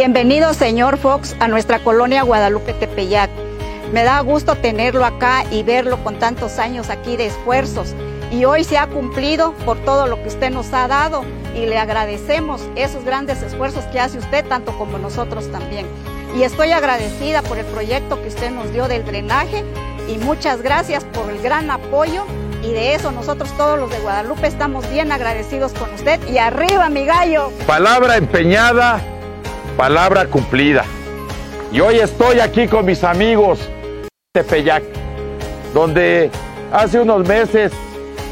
Bienvenido, señor Fox, a nuestra colonia Guadalupe Tepeyac. Me da gusto tenerlo acá y verlo con tantos años aquí de esfuerzos. Y hoy se ha cumplido por todo lo que usted nos ha dado y le agradecemos esos grandes esfuerzos que hace usted, tanto como nosotros también. Y estoy agradecida por el proyecto que usted nos dio del drenaje y muchas gracias por el gran apoyo y de eso nosotros todos los de Guadalupe estamos bien agradecidos con usted y arriba mi gallo. Palabra empeñada, palabra cumplida. Y hoy estoy aquí con mis amigos de Tepeyac, donde hace unos meses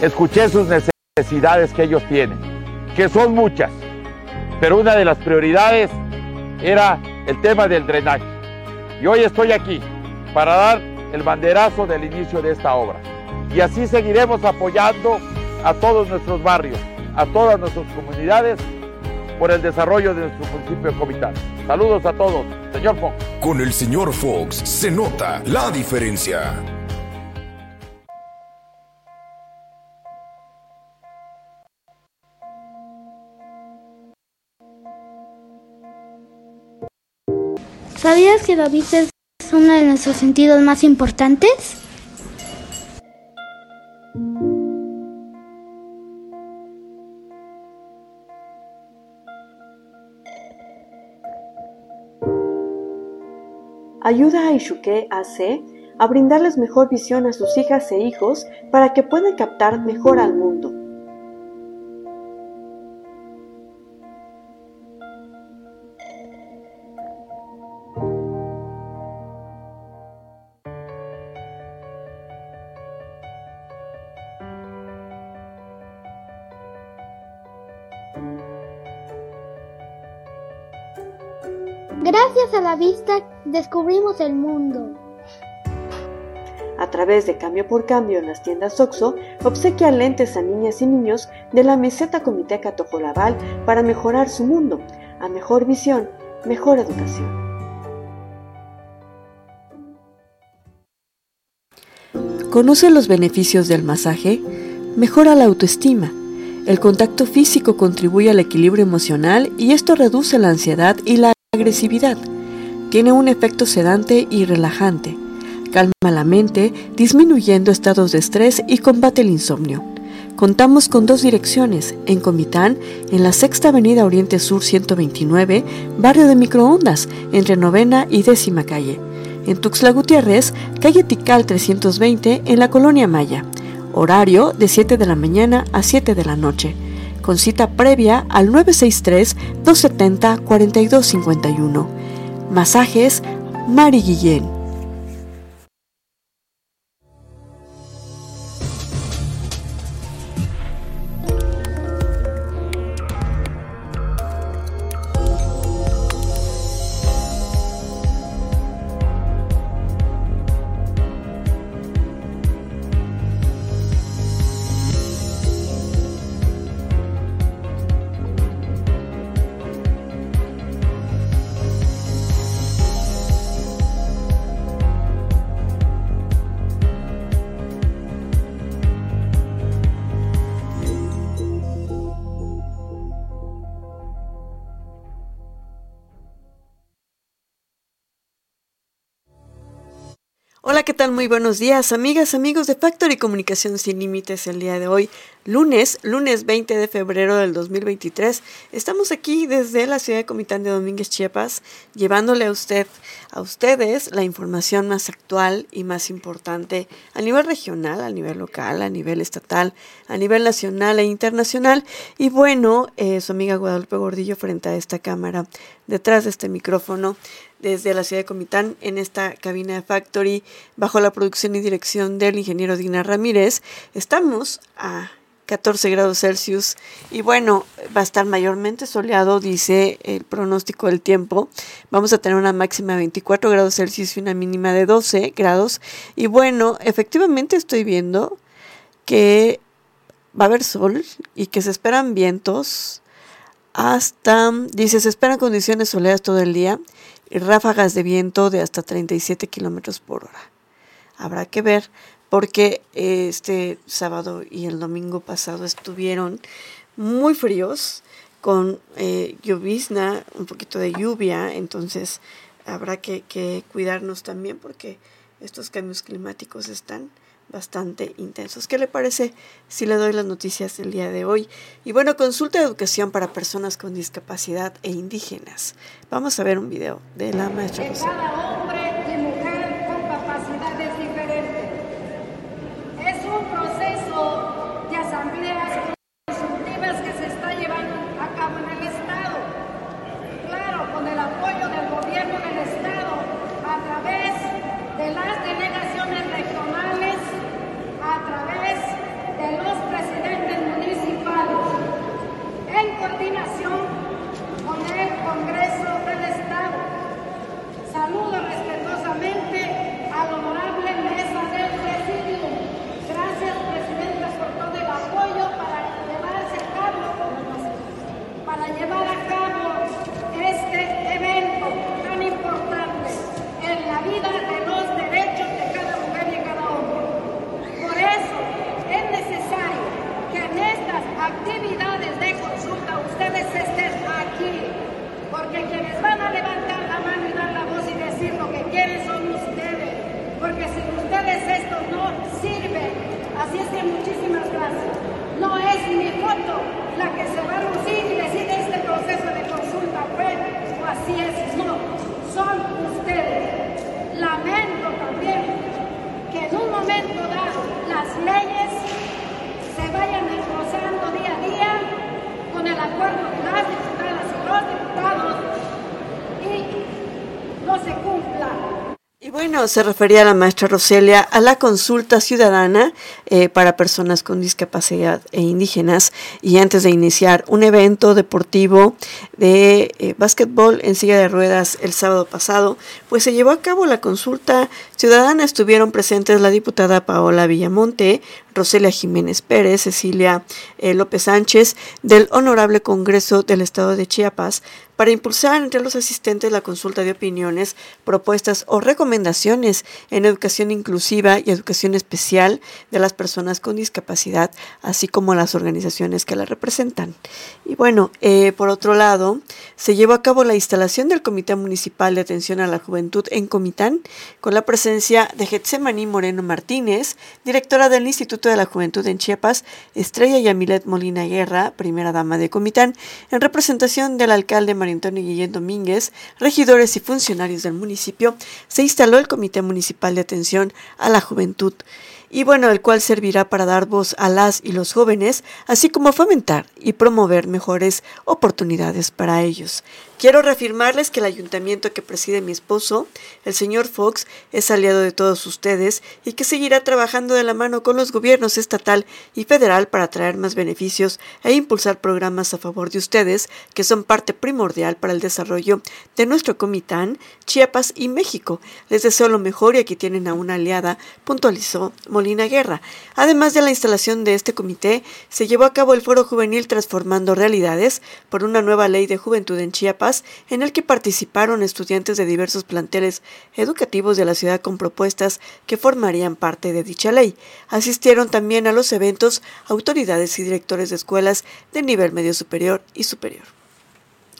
escuché sus necesidades que ellos tienen, que son muchas, pero una de las prioridades era el tema del drenaje. Y hoy estoy aquí para dar el banderazo del inicio de esta obra. Y así seguiremos apoyando a todos nuestros barrios, a todas nuestras comunidades por el desarrollo de nuestro municipio de Comitán. Saludos a todos, señor Fox. Con el señor Fox se nota la diferencia. ¿Sabías que la vista es uno de nuestros sentidos más importantes? Ayuda a Ishuke AC a brindarles mejor visión a sus hijas e hijos para que puedan captar mejor al mundo. Gracias a la vista descubrimos el mundo. A través de Cambio por Cambio en las tiendas OXO, obsequia lentes a niñas y niños de la meseta Comiteca Tojolabal para mejorar su mundo, a mejor visión, mejor educación. ¿Conoce los beneficios del masaje? Mejora la autoestima. El contacto físico contribuye al equilibrio emocional y esto reduce la ansiedad y la agresividad. Tiene un efecto sedante y relajante. Calma la mente, disminuyendo estados de estrés y combate el insomnio. Contamos con dos direcciones, en Comitán, en la Sexta Avenida Oriente Sur 129, barrio de Microondas, entre Novena y Décima Calle. En Tuxtla Gutiérrez, calle Tical 320, en la Colonia Maya. Horario de 7 de la mañana a 7 de la noche con cita previa al 963-270-4251. Masajes Mari Guillén. ¿Qué tal? Muy buenos días, amigas, amigos de Factory Comunicación Sin Límites el día de hoy, lunes, lunes 20 de febrero del 2023. Estamos aquí desde la ciudad de Comitán de Domínguez, Chiapas, llevándole a usted, a ustedes, la información más actual y más importante a nivel regional, a nivel local, a nivel estatal, a nivel nacional e internacional. Y bueno, eh, su amiga Guadalupe Gordillo frente a esta cámara, detrás de este micrófono, desde la ciudad de Comitán en esta cabina de Factory bajo la producción y dirección del ingeniero Dina Ramírez. Estamos a 14 grados Celsius y bueno, va a estar mayormente soleado, dice el pronóstico del tiempo. Vamos a tener una máxima de 24 grados Celsius y una mínima de 12 grados. Y bueno, efectivamente estoy viendo que va a haber sol y que se esperan vientos hasta, dice, se esperan condiciones soleadas todo el día y ráfagas de viento de hasta 37 kilómetros por hora. Habrá que ver porque este sábado y el domingo pasado estuvieron muy fríos con eh, llovizna, un poquito de lluvia, entonces habrá que, que cuidarnos también porque estos cambios climáticos están bastante intensos. ¿Qué le parece si le doy las noticias del día de hoy? Y bueno, consulta de educación para personas con discapacidad e indígenas. Vamos a ver un video de la maestra José. Cada hombre y mujer con capacidades diferentes. Es un proceso de asambleas consultivas que se está llevando a cabo en el Estado. Claro, con el apoyo del gobierno del Estado a través de las delegaciones regionales, a través de los presidentes municipales, en coordinación con el Congreso del Estado. Saludo respetuosamente al honorable mesa del presidium. Gracias, presidentas, por todo el apoyo para llevarse a cabo, para llevar a cabo este evento tan importante en la vida de los derechos de cada mujer y cada hombre. Por eso es necesario que en estas actividades de consulta ustedes estén aquí, porque quienes van a levantar la mano y dar la voz y decir lo que quieren son ustedes, porque sin ustedes esto no sirve. Así es que muchísimas gracias. No es mi foto la que se va a lucir proceso de consulta fue o así es, no, son ustedes. Lamento también que en un momento dado las leyes se vayan desglosando día a día con el acuerdo de las diputadas y los diputados y no se cumpla. Bueno, se refería la maestra Roselia a la consulta ciudadana eh, para personas con discapacidad e indígenas y antes de iniciar un evento deportivo de eh, básquetbol en silla de ruedas el sábado pasado, pues se llevó a cabo la consulta ciudadana. Estuvieron presentes la diputada Paola Villamonte, Roselia Jiménez Pérez, Cecilia eh, López Sánchez del Honorable Congreso del Estado de Chiapas para impulsar entre los asistentes la consulta de opiniones, propuestas o recomendaciones en educación inclusiva y educación especial de las personas con discapacidad, así como las organizaciones que la representan. Y bueno, eh, por otro lado, se llevó a cabo la instalación del Comité Municipal de Atención a la Juventud en Comitán, con la presencia de Getsemaní Moreno Martínez, directora del Instituto de la Juventud en Chiapas, Estrella Yamilet Molina Guerra, primera dama de Comitán, en representación del alcalde María Guillén Domínguez, regidores y funcionarios del municipio, se instaló el Comité Municipal de Atención a la Juventud y bueno, el cual servirá para dar voz a las y los jóvenes, así como fomentar y promover mejores oportunidades para ellos. Quiero reafirmarles que el ayuntamiento que preside mi esposo, el señor Fox, es aliado de todos ustedes y que seguirá trabajando de la mano con los gobiernos estatal y federal para traer más beneficios e impulsar programas a favor de ustedes, que son parte primordial para el desarrollo de nuestro Comitán, Chiapas y México. Les deseo lo mejor y aquí tienen a una aliada, puntualizó Molina Guerra. Además de la instalación de este comité, se llevó a cabo el Foro Juvenil Transformando Realidades por una nueva ley de juventud en Chiapas en el que participaron estudiantes de diversos planteles educativos de la ciudad con propuestas que formarían parte de dicha ley. Asistieron también a los eventos autoridades y directores de escuelas de nivel medio superior y superior.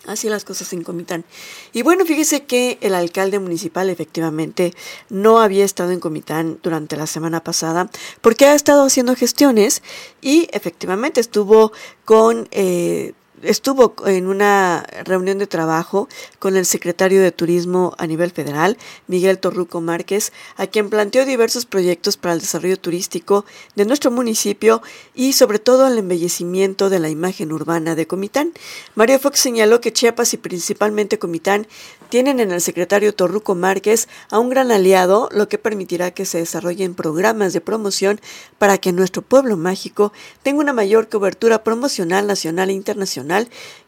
Así las cosas en Comitán. Y bueno, fíjese que el alcalde municipal efectivamente no había estado en Comitán durante la semana pasada porque ha estado haciendo gestiones y efectivamente estuvo con... Eh, estuvo en una reunión de trabajo con el secretario de Turismo a nivel federal, Miguel Torruco Márquez, a quien planteó diversos proyectos para el desarrollo turístico de nuestro municipio y sobre todo el embellecimiento de la imagen urbana de Comitán. Mario Fox señaló que Chiapas y principalmente Comitán tienen en el secretario Torruco Márquez a un gran aliado, lo que permitirá que se desarrollen programas de promoción para que nuestro pueblo mágico tenga una mayor cobertura promocional nacional e internacional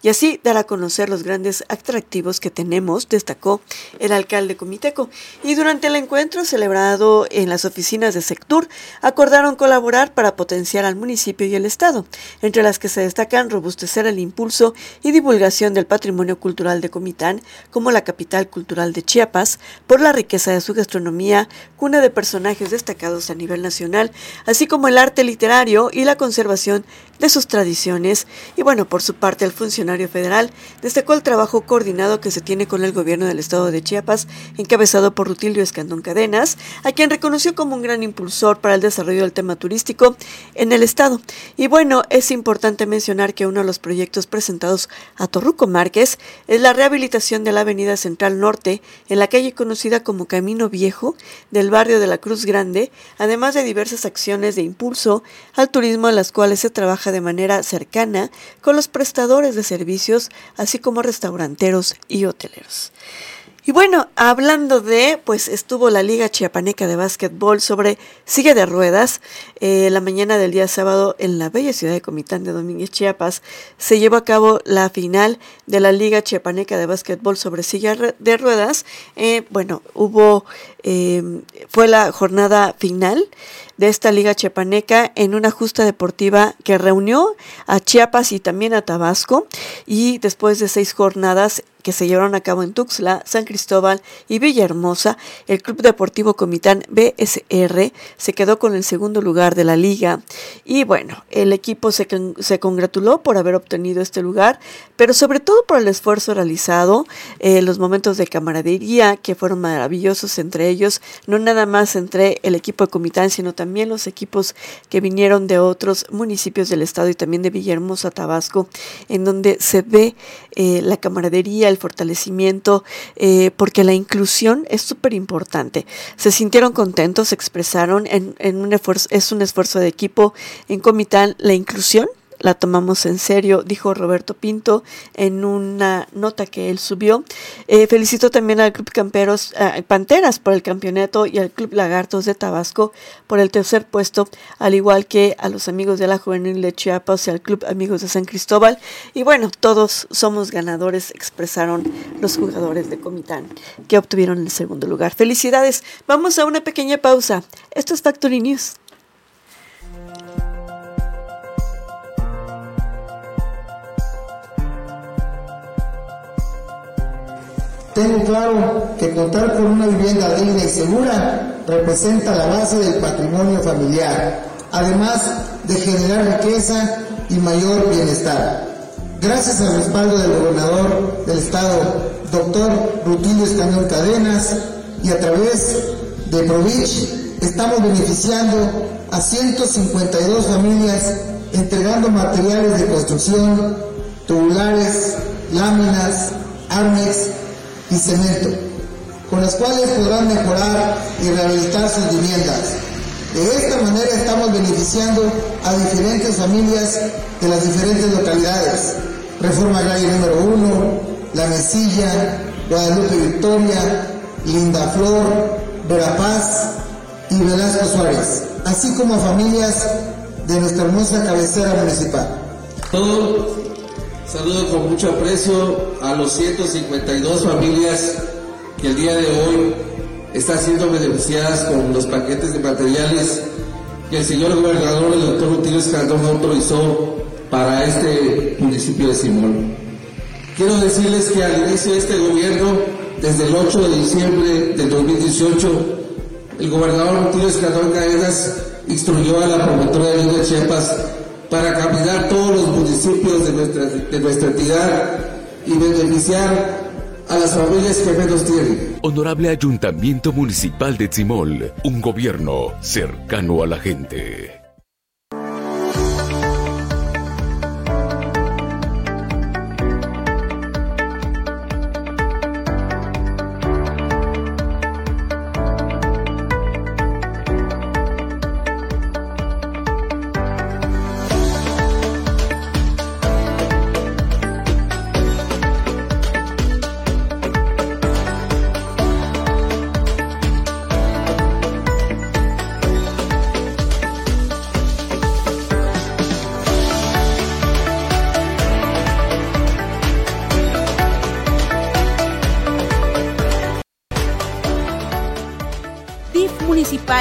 y así dar a conocer los grandes atractivos que tenemos, destacó el alcalde Comiteco. Y durante el encuentro celebrado en las oficinas de Sectur, acordaron colaborar para potenciar al municipio y el Estado, entre las que se destacan robustecer el impulso y divulgación del patrimonio cultural de Comitán, como la capital cultural de Chiapas, por la riqueza de su gastronomía, cuna de personajes destacados a nivel nacional, así como el arte literario y la conservación de sus tradiciones. Y bueno, por su parte, del funcionario federal, destacó el trabajo coordinado que se tiene con el gobierno del estado de Chiapas, encabezado por Rutilio Escandón Cadenas, a quien reconoció como un gran impulsor para el desarrollo del tema turístico en el estado. Y bueno, es importante mencionar que uno de los proyectos presentados a Torruco Márquez es la rehabilitación de la Avenida Central Norte en la calle conocida como Camino Viejo del barrio de la Cruz Grande, además de diversas acciones de impulso al turismo en las cuales se trabaja de manera cercana con los prestadores de servicios, así como restauranteros y hoteleros. Y bueno, hablando de, pues estuvo la Liga Chiapaneca de Básquetbol sobre sigue de ruedas. Eh, la mañana del día sábado en la bella ciudad de Comitán de Domínguez, Chiapas, se llevó a cabo la final de la Liga Chiapaneca de Básquetbol sobre sigue de ruedas. Eh, bueno, hubo, eh, fue la jornada final de esta Liga Chiapaneca en una justa deportiva que reunió a Chiapas y también a Tabasco y después de seis jornadas que se llevaron a cabo en Tuxtla, San Cristóbal y Villahermosa, el Club Deportivo Comitán BSR se quedó con el segundo lugar de la liga. Y bueno, el equipo se, se congratuló por haber obtenido este lugar, pero sobre todo por el esfuerzo realizado, eh, los momentos de camaradería que fueron maravillosos entre ellos, no nada más entre el equipo de Comitán, sino también los equipos que vinieron de otros municipios del estado y también de Villahermosa, Tabasco, en donde se ve eh, la camaradería, el fortalecimiento, eh, porque la inclusión es súper importante. Se sintieron contentos, se expresaron en, en un esfuerzo, es un esfuerzo de equipo en Comitán la inclusión la tomamos en serio, dijo Roberto Pinto en una nota que él subió. Eh, felicito también al Club Camperos eh, Panteras por el campeonato y al Club Lagartos de Tabasco por el tercer puesto, al igual que a los amigos de la Juvenil de Chiapas y al Club Amigos de San Cristóbal. Y bueno, todos somos ganadores, expresaron los jugadores de Comitán que obtuvieron el segundo lugar. Felicidades. Vamos a una pequeña pausa. Esto es Factory News. Tengo claro que contar con una vivienda digna y segura representa la base del patrimonio familiar, además de generar riqueza y mayor bienestar. Gracias al respaldo del gobernador del estado, doctor Rutilio Escañón Cadenas, y a través de Provich, estamos beneficiando a 152 familias entregando materiales de construcción, tubulares, láminas, armex y cemento, con las cuales podrán mejorar y rehabilitar sus viviendas. De esta manera estamos beneficiando a diferentes familias de las diferentes localidades. Reforma Agraria número 1, La Mesilla, Guadalupe Victoria, Linda Flor, Verapaz y Velasco Suárez, así como a familias de nuestra hermosa cabecera municipal. Saludo con mucho aprecio a los 152 familias que el día de hoy están siendo beneficiadas con los paquetes de materiales que el señor gobernador, el doctor Rutilio Escandón, autorizó para este municipio de Simón. Quiero decirles que al inicio de este gobierno, desde el 8 de diciembre del 2018, el gobernador Rutilio Escandón Caedas instruyó a la promotora de Chiapas para caminar todos los municipios de nuestra, de nuestra entidad y beneficiar a las familias que menos tienen. Honorable Ayuntamiento Municipal de Tzimol, un gobierno cercano a la gente.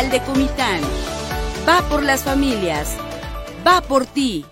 De Comitán. Va por las familias. Va por ti.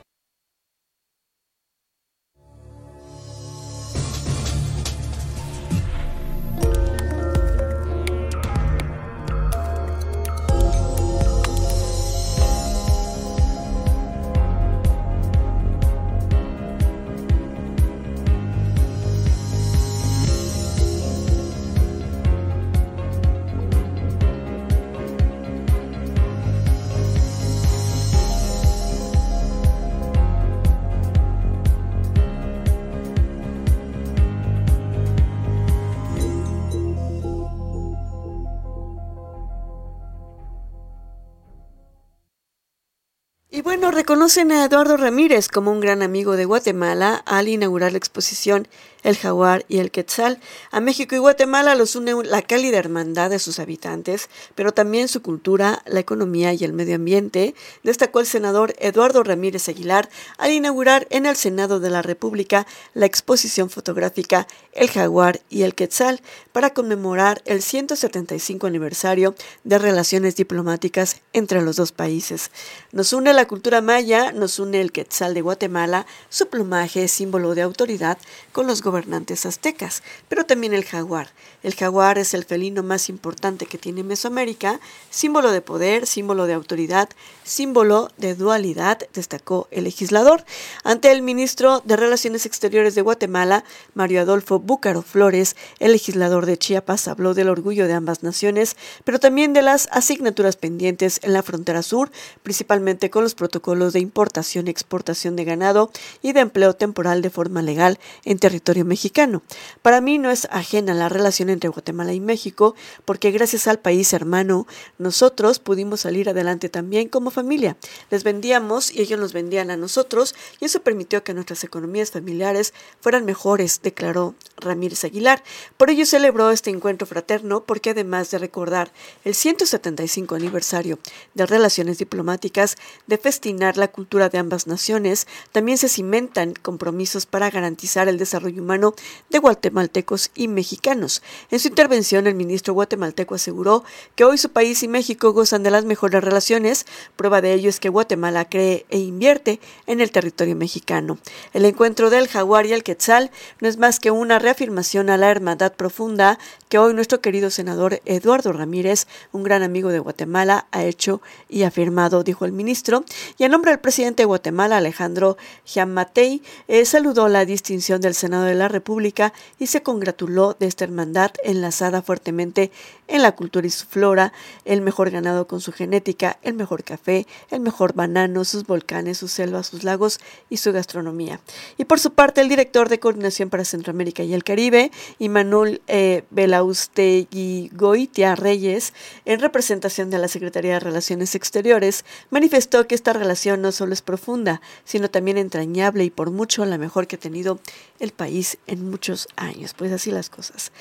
Bueno, reconocen a Eduardo Ramírez como un gran amigo de Guatemala al inaugurar la exposición El Jaguar y el Quetzal. A México y Guatemala los une la cálida hermandad de sus habitantes, pero también su cultura, la economía y el medio ambiente, destacó el senador Eduardo Ramírez Aguilar al inaugurar en el Senado de la República la exposición fotográfica El Jaguar y el Quetzal para conmemorar el 175 aniversario de relaciones diplomáticas entre los dos países. Nos une la cultura maya nos une el quetzal de Guatemala, su plumaje símbolo de autoridad con los gobernantes aztecas, pero también el jaguar. El jaguar es el felino más importante que tiene Mesoamérica, símbolo de poder, símbolo de autoridad, símbolo de dualidad, destacó el legislador. Ante el ministro de Relaciones Exteriores de Guatemala, Mario Adolfo Búcaro Flores, el legislador de Chiapas habló del orgullo de ambas naciones, pero también de las asignaturas pendientes en la frontera sur, principalmente con los protocolos de importación exportación de ganado y de empleo temporal de forma legal en territorio mexicano. Para mí no es ajena la relación entre Guatemala y México, porque gracias al país hermano, nosotros pudimos salir adelante también como familia. Les vendíamos y ellos nos vendían a nosotros, y eso permitió que nuestras economías familiares fueran mejores, declaró Ramírez Aguilar. Por ello celebró este encuentro fraterno, porque además de recordar el 175 aniversario de relaciones diplomáticas, de festinar la cultura de ambas naciones, también se cimentan compromisos para garantizar el desarrollo humano de guatemaltecos y mexicanos. En su intervención, el ministro guatemalteco aseguró que hoy su país y México gozan de las mejores relaciones. Prueba de ello es que Guatemala cree e invierte en el territorio mexicano. El encuentro del jaguar y el quetzal no es más que una reafirmación a la hermandad profunda que hoy nuestro querido senador Eduardo Ramírez, un gran amigo de Guatemala, ha hecho y afirmado, dijo el ministro, y en nombre del presidente de Guatemala, Alejandro Giammatei, eh, saludó la distinción del Senado de la República y se congratuló de esta hermandad enlazada fuertemente en la cultura y su flora, el mejor ganado con su genética, el mejor café, el mejor banano, sus volcanes, sus selvas, sus lagos y su gastronomía. Y por su parte, el director de Coordinación para Centroamérica y el Caribe, Immanuel eh, Belaustegui Goitia Reyes, en representación de la Secretaría de Relaciones Exteriores, manifestó que esta relación no solo es profunda, sino también entrañable y por mucho la mejor que ha tenido el país en muchos años. Pues así las cosas.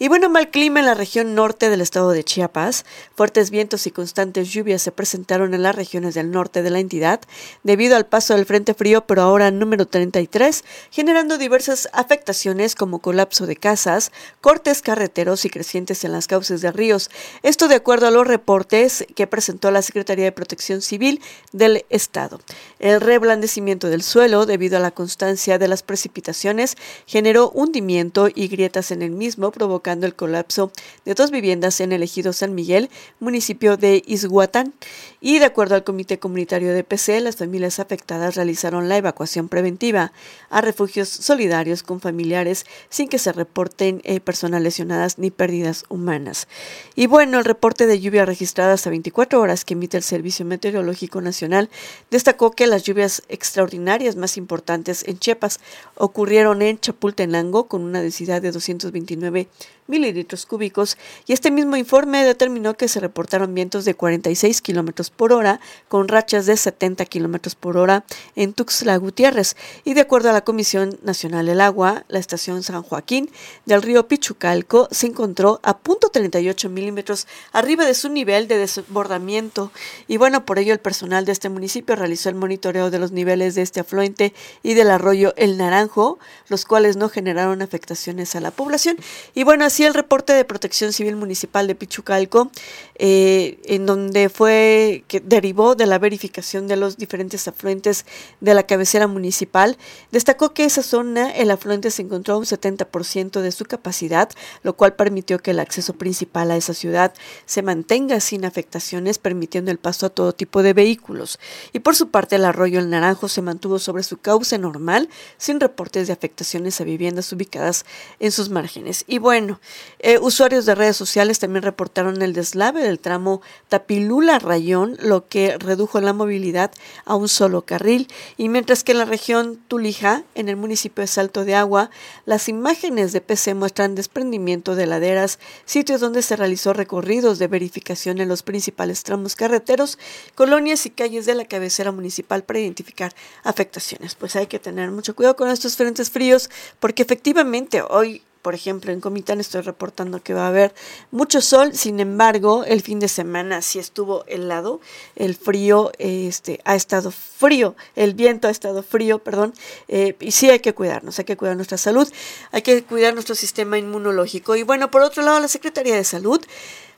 Y bueno, mal clima en la región norte del estado de Chiapas. Fuertes vientos y constantes lluvias se presentaron en las regiones del norte de la entidad debido al paso del Frente Frío, pero ahora número 33, generando diversas afectaciones como colapso de casas, cortes carreteros y crecientes en las cauces de ríos. Esto de acuerdo a los reportes que presentó la Secretaría de Protección Civil del Estado. El reblandecimiento del suelo, debido a la constancia de las precipitaciones, generó hundimiento y grietas en el mismo, provocando el colapso de dos viviendas en el ejido San Miguel, municipio de Izhuatán. Y de acuerdo al Comité Comunitario de PC, las familias afectadas realizaron la evacuación preventiva a refugios solidarios con familiares sin que se reporten eh, personas lesionadas ni pérdidas humanas. Y bueno, el reporte de lluvia registrada hasta 24 horas que emite el Servicio Meteorológico Nacional destacó que las lluvias extraordinarias más importantes en Chiapas ocurrieron en Chapultenango con una densidad de 229 mililitros cúbicos y este mismo informe determinó que se reportaron vientos de 46 kilómetros por hora con rachas de 70 kilómetros por hora en Tuxtla Gutiérrez y de acuerdo a la Comisión Nacional del Agua, la estación San Joaquín del río Pichucalco se encontró a punto 38 milímetros arriba de su nivel de desbordamiento. Y bueno, por ello el personal de este municipio realizó el monitoreo de los niveles de este afluente y del arroyo El Naranjo, los cuales no generaron afectaciones a la población. Y bueno, así el reporte de Protección Civil Municipal de Pichucalco, eh, en donde fue que derivó de la verificación de los diferentes afluentes de la cabecera municipal, destacó que esa zona el afluente se encontró a un 70% de su capacidad, lo cual permitió que el acceso principal a esa ciudad se mantenga sin afectaciones, permitiendo el paso a todo tipo de vehículos. Y por su parte, el arroyo El Naranjo se mantuvo sobre su cauce normal, sin reportes de afectaciones a viviendas ubicadas en sus márgenes. Y bueno, eh, usuarios de redes sociales también reportaron el deslave del tramo Tapilula-Rayón, lo que redujo la movilidad a un solo carril. Y mientras que en la región Tulija, en el municipio de Salto de Agua, las imágenes de PC muestran desprendimiento de laderas, sitios donde se realizó recorridos de verificación en los principales tramos carreteros, colonias y calles desde la cabecera municipal para identificar afectaciones. Pues hay que tener mucho cuidado con estos frentes fríos porque efectivamente hoy por ejemplo, en Comitán estoy reportando que va a haber mucho sol, sin embargo, el fin de semana sí estuvo helado, el frío este, ha estado frío, el viento ha estado frío, perdón, eh, y sí hay que cuidarnos, hay que cuidar nuestra salud, hay que cuidar nuestro sistema inmunológico. Y bueno, por otro lado, la Secretaría de Salud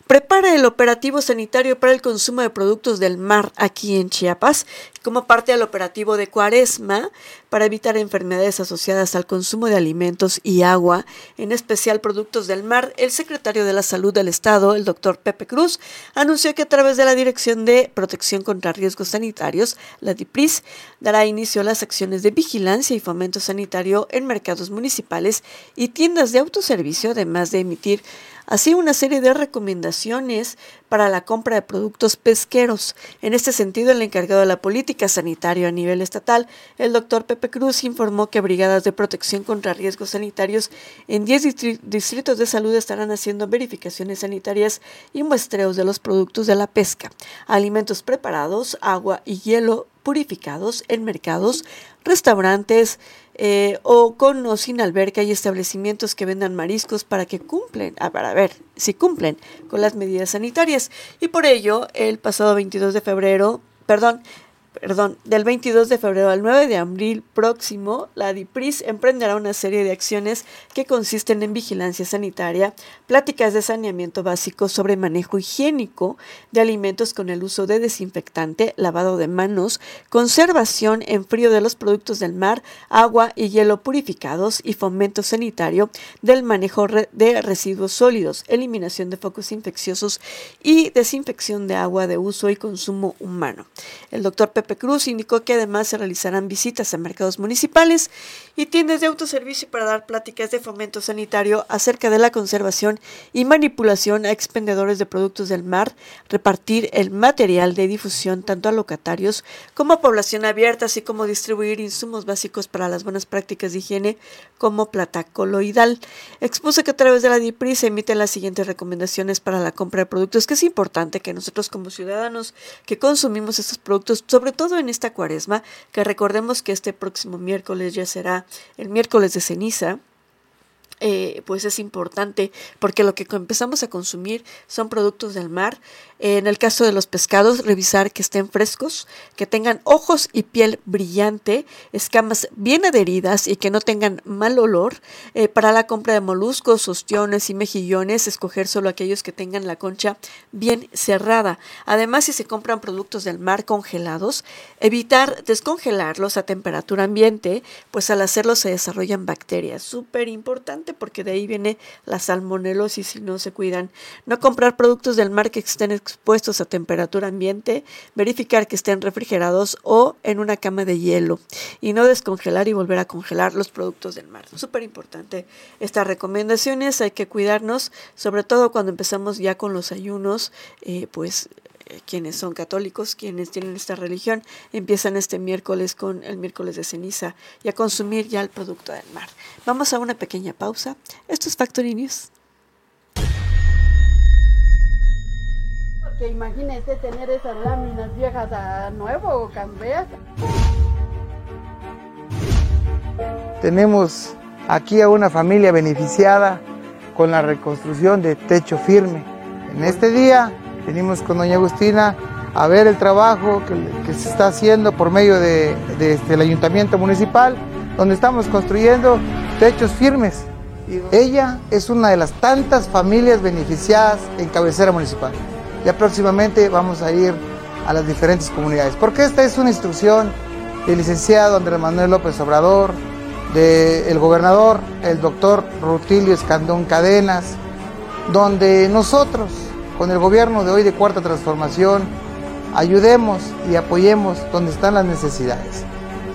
prepara el operativo sanitario para el consumo de productos del mar aquí en Chiapas como parte del operativo de Cuaresma para evitar enfermedades asociadas al consumo de alimentos y agua, en especial productos del mar. El secretario de la Salud del Estado, el doctor Pepe Cruz, anunció que a través de la Dirección de Protección contra Riesgos Sanitarios, la DIPRIS, dará inicio a las acciones de vigilancia y fomento sanitario en mercados municipales y tiendas de autoservicio, además de emitir así una serie de recomendaciones para la compra de productos pesqueros. En este sentido, el encargado de la política sanitaria a nivel estatal, el doctor Pepe Cruz, informó que brigadas de protección contra riesgos sanitarios en 10 distritos de salud estarán haciendo verificaciones sanitarias y muestreos de los productos de la pesca, alimentos preparados, agua y hielo purificados en mercados, restaurantes, eh, o con o sin alberca y establecimientos que vendan mariscos para que cumplen, ah, para ver si cumplen con las medidas sanitarias. Y por ello, el pasado 22 de febrero, perdón, perdón, del 22 de febrero al 9 de abril próximo, la DIPRIS emprenderá una serie de acciones que consisten en vigilancia sanitaria, pláticas de saneamiento básico sobre manejo higiénico de alimentos con el uso de desinfectante, lavado de manos, conservación en frío de los productos del mar, agua y hielo purificados y fomento sanitario del manejo de residuos sólidos, eliminación de focos infecciosos y desinfección de agua de uso y consumo humano. El doctor Pepe Cruz indicó que además se realizarán visitas a mercados municipales y tiendas de autoservicio para dar pláticas de fomento sanitario acerca de la conservación y manipulación a expendedores de productos del mar, repartir el material de difusión tanto a locatarios como a población abierta, así como distribuir insumos básicos para las buenas prácticas de higiene como plata coloidal. Expuso que a través de la DIPRI se emiten las siguientes recomendaciones para la compra de productos, que es importante que nosotros como ciudadanos que consumimos estos productos, sobre todo en esta cuaresma, que recordemos que este próximo miércoles ya será el miércoles de ceniza, eh, pues es importante porque lo que empezamos a consumir son productos del mar. En el caso de los pescados, revisar que estén frescos, que tengan ojos y piel brillante, escamas bien adheridas y que no tengan mal olor. Eh, para la compra de moluscos, ostiones y mejillones, escoger solo aquellos que tengan la concha bien cerrada. Además, si se compran productos del mar congelados, evitar descongelarlos a temperatura ambiente, pues al hacerlo se desarrollan bacterias. Súper importante porque de ahí viene la salmonelosis si no se cuidan. No comprar productos del mar que estén expuestos a temperatura ambiente, verificar que estén refrigerados o en una cama de hielo y no descongelar y volver a congelar los productos del mar. Súper importante estas recomendaciones, hay que cuidarnos, sobre todo cuando empezamos ya con los ayunos, eh, pues quienes son católicos, quienes tienen esta religión, empiezan este miércoles con el miércoles de ceniza y a consumir ya el producto del mar. Vamos a una pequeña pausa. Esto es Factory News. Porque imagínese tener esas láminas viejas a nuevo o cambiar. Tenemos aquí a una familia beneficiada con la reconstrucción de techo firme. En este día Venimos con doña Agustina a ver el trabajo que, se está haciendo por medio del de, este, ayuntamiento municipal, donde estamos construyendo techos firmes. Ella es una de las tantas familias beneficiadas en cabecera municipal. Ya próximamente vamos a ir a las diferentes comunidades, porque esta es una instrucción del licenciado Andrés Manuel López Obrador, del gobernador, el doctor Rutilio Escandón Cadenas, donde nosotros con el gobierno de hoy de Cuarta Transformación, ayudemos y apoyemos donde están las necesidades.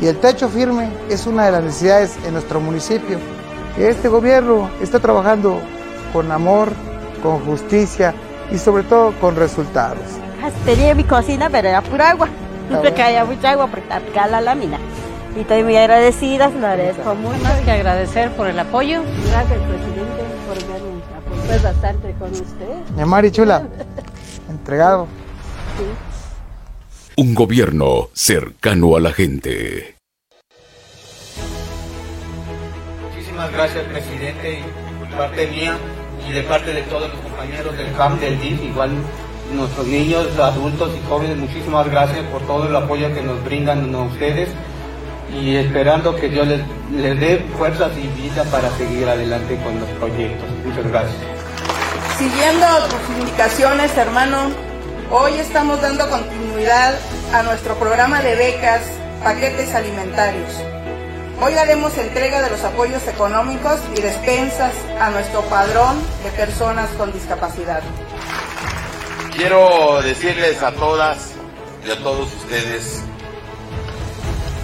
Y el techo firme es una de las necesidades en nuestro municipio. Este gobierno está trabajando con amor, con justicia y sobre todo con resultados. Tenía mi cocina, pero era pura agua. Siempre caía mucha agua porque aplicaba la lámina. Y estoy muy agradecida, lo agradezco mucho. Más que agradecer por el apoyo. Gracias, presidente, por vernos pues bastante con usted. Mi Mari Chula, entregado. un gobierno cercano a la gente. Muchísimas gracias, presidente, y parte mía y de parte de todos los compañeros del CAM, del DIF, igual nuestros niños, adultos y jóvenes, muchísimas gracias por todo el apoyo que nos brindan a ustedes y esperando que Dios les, les dé fuerzas y vida para seguir adelante con los proyectos. Muchas gracias. Siguiendo tus indicaciones, hermano, hoy estamos dando continuidad a nuestro programa de becas, paquetes alimentarios. Hoy haremos entrega de los apoyos económicos y despensas a nuestro padrón de personas con discapacidad. Quiero decirles a todas y a todos ustedes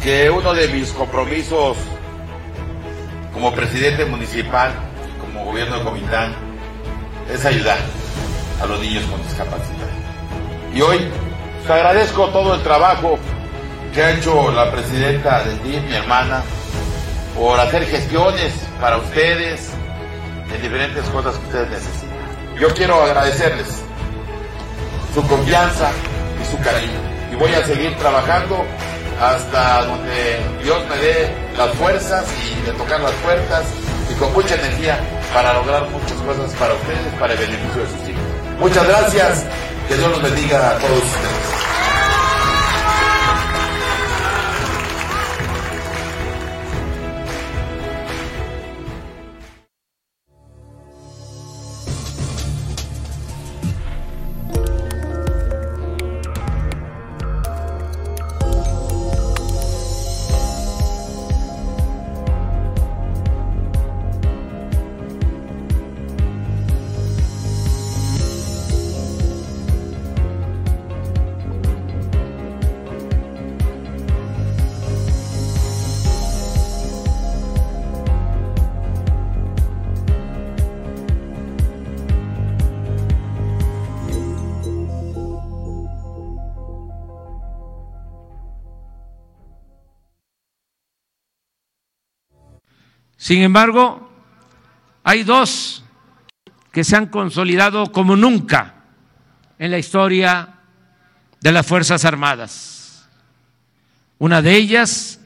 que uno de mis compromisos como presidente municipal como gobierno de Comitán es ayudar a los niños con discapacidad. Y hoy te agradezco todo el trabajo que ha hecho la presidenta del DIF, mi hermana, por hacer gestiones para ustedes en diferentes cosas que ustedes necesitan. Yo quiero agradecerles su confianza y su cariño. Y voy a seguir trabajando hasta donde Dios me dé las fuerzas y de tocar las puertas y con mucha energía para lograr muchas cosas para ustedes, para el beneficio de sus hijos. Muchas gracias. Que Dios los bendiga a todos ustedes. Sin embargo, hay dos que se han consolidado como nunca en la historia de las Fuerzas Armadas. Una de ellas,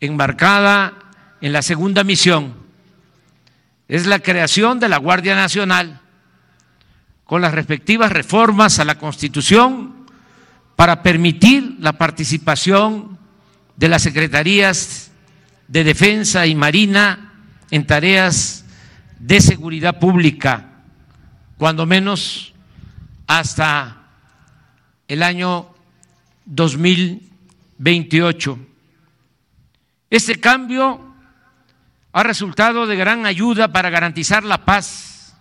embarcada en la segunda misión, es la creación de la Guardia Nacional con las respectivas reformas a la Constitución para permitir la participación de las secretarías de Defensa y Marina en tareas de seguridad pública, cuando menos hasta el año 2028. Este cambio ha resultado de gran ayuda para garantizar la paz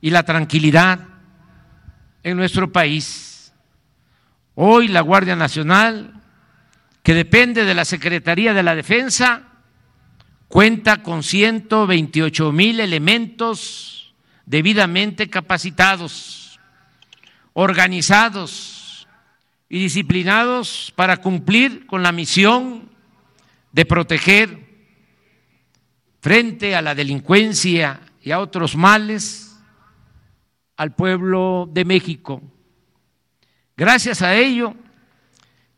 y la tranquilidad en nuestro país. Hoy la Guardia Nacional, que depende de la Secretaría de la Defensa, cuenta con 128 mil elementos debidamente capacitados, organizados y disciplinados para cumplir con la misión de proteger frente a la delincuencia y a otros males al pueblo de México. Gracias a ello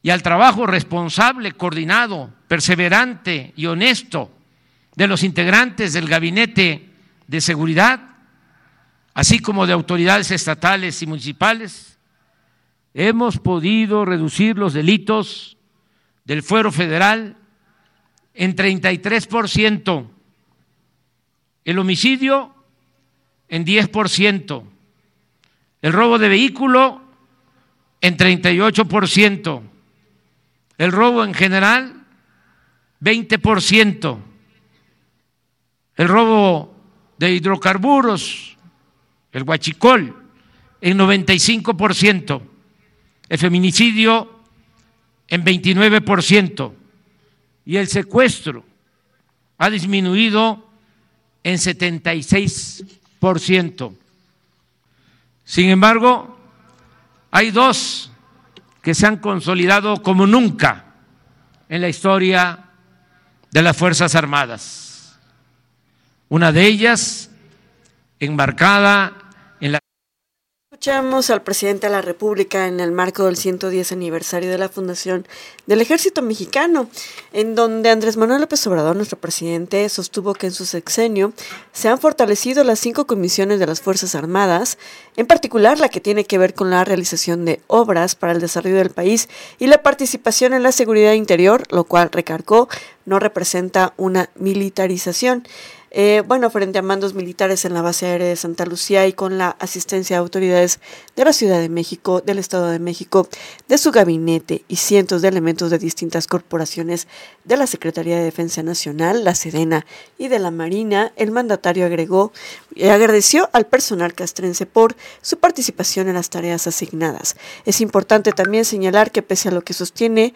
y al trabajo responsable, coordinado, perseverante y honesto de los integrantes del Gabinete de Seguridad, así como de autoridades estatales y municipales, hemos podido reducir los delitos del fuero federal en 33%, el homicidio en 10%, el robo de vehículo en 38%, el robo en general 20%, el robo de hidrocarburos, el huachicol, en 95%, el feminicidio en 29% y el secuestro ha disminuido en 76%. Sin embargo, hay dos que se han consolidado como nunca en la historia de las Fuerzas Armadas. Una de ellas, enmarcada en la... Escuchamos al presidente de la República en el marco del 110 aniversario de la fundación del Ejército Mexicano, en donde Andrés Manuel López Obrador, nuestro presidente, sostuvo que en su sexenio se han fortalecido las cinco comisiones de las Fuerzas Armadas, en particular la que tiene que ver con la realización de obras para el desarrollo del país y la participación en la seguridad interior, lo cual recargó no representa una militarización. Eh, bueno, frente a mandos militares en la base aérea de Santa Lucía y con la asistencia de autoridades de la Ciudad de México, del Estado de México, de su gabinete y cientos de elementos de distintas corporaciones de la Secretaría de Defensa Nacional, la Sedena y de la Marina, el mandatario agregó y agradeció al personal castrense por su participación en las tareas asignadas. Es importante también señalar que pese a lo que sostiene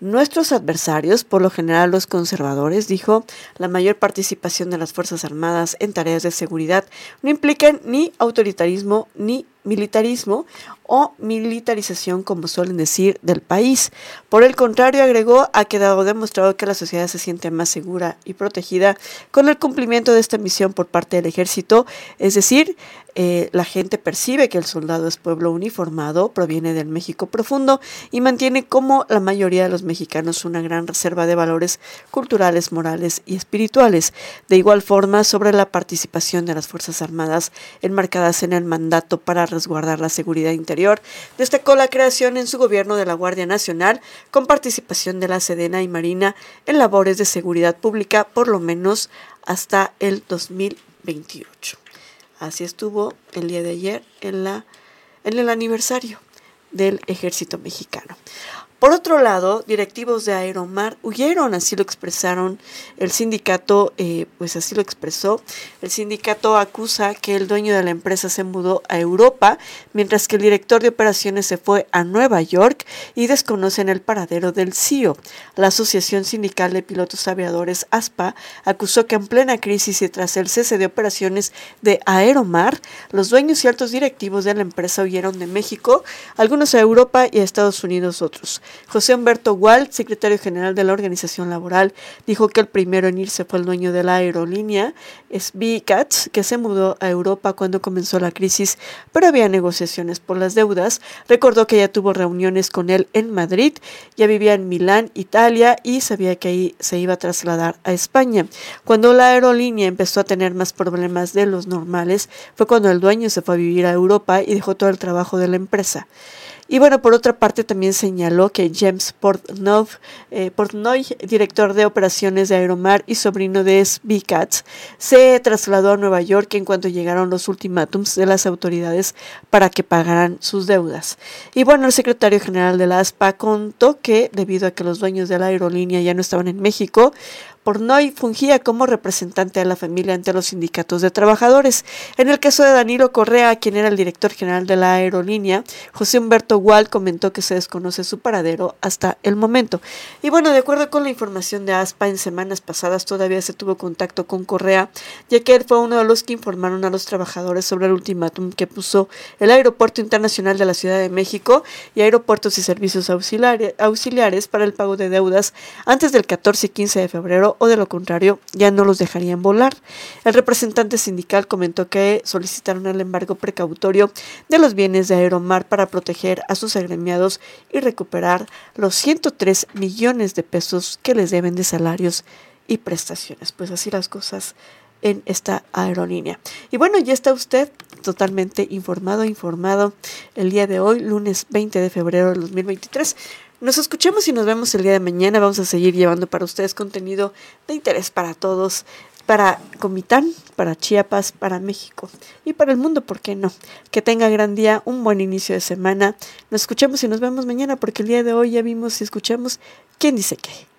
Nuestros adversarios, por lo general los conservadores, dijo, la mayor participación de las Fuerzas Armadas en tareas de seguridad no implican ni autoritarismo ni militarismo o militarización, como suelen decir, del país. Por el contrario, agregó, ha quedado demostrado que la sociedad se siente más segura y protegida con el cumplimiento de esta misión por parte del ejército, es decir, eh, la gente percibe que el soldado es pueblo uniformado, proviene del México profundo y mantiene como la mayoría de los mexicanos una gran reserva de valores culturales, morales y espirituales. De igual forma, sobre la participación de las Fuerzas Armadas enmarcadas en el mandato para resguardar la seguridad interior, destacó la creación en su gobierno de la Guardia Nacional con participación de la Sedena y Marina en labores de seguridad pública por lo menos hasta el 2028. Así estuvo el día de ayer en, la, en el aniversario del ejército mexicano. Por otro lado, directivos de Aeromar huyeron, así lo expresaron el sindicato, eh, pues así lo expresó. El sindicato acusa que el dueño de la empresa se mudó a Europa, mientras que el director de operaciones se fue a Nueva York y desconocen el paradero del CEO. La Asociación Sindical de Pilotos Aviadores, ASPA, acusó que en plena crisis y tras el cese de operaciones de Aeromar, los dueños y altos directivos de la empresa huyeron de México, algunos a Europa y a Estados Unidos otros. José Humberto Wald, secretario general de la organización laboral, dijo que el primero en irse fue el dueño de la aerolínea, SBCats, que se mudó a Europa cuando comenzó la crisis, pero había negociaciones por las deudas. Recordó que ya tuvo reuniones con él en Madrid, ya vivía en Milán, Italia, y sabía que ahí se iba a trasladar a España. Cuando la aerolínea empezó a tener más problemas de los normales, fue cuando el dueño se fue a vivir a Europa y dejó todo el trabajo de la empresa. Y bueno, por otra parte también señaló que James Portnoy, eh, Portnoy director de operaciones de Aeromar y sobrino de SBCats, se trasladó a Nueva York en cuanto llegaron los ultimátums de las autoridades para que pagaran sus deudas. Y bueno, el secretario general de la ASPA contó que debido a que los dueños de la aerolínea ya no estaban en México, Pornoy fungía como representante de la familia ante los sindicatos de trabajadores. En el caso de Danilo Correa, quien era el director general de la aerolínea, José Humberto Wall comentó que se desconoce su paradero hasta el momento. Y bueno, de acuerdo con la información de ASPA, en semanas pasadas todavía se tuvo contacto con Correa, ya que él fue uno de los que informaron a los trabajadores sobre el ultimátum que puso el Aeropuerto Internacional de la Ciudad de México y aeropuertos y servicios auxiliares para el pago de deudas antes del 14 y 15 de febrero o de lo contrario ya no los dejarían volar. El representante sindical comentó que solicitaron el embargo precautorio de los bienes de Aeromar para proteger a sus agremiados y recuperar los 103 millones de pesos que les deben de salarios y prestaciones. Pues así las cosas en esta aerolínea. Y bueno, ya está usted totalmente informado, informado el día de hoy, lunes 20 de febrero del 2023. Nos escuchamos y nos vemos el día de mañana. Vamos a seguir llevando para ustedes contenido de interés para todos, para Comitán, para Chiapas, para México y para el mundo, ¿por qué no? Que tenga gran día, un buen inicio de semana. Nos escuchamos y nos vemos mañana porque el día de hoy ya vimos y escuchamos quién dice qué.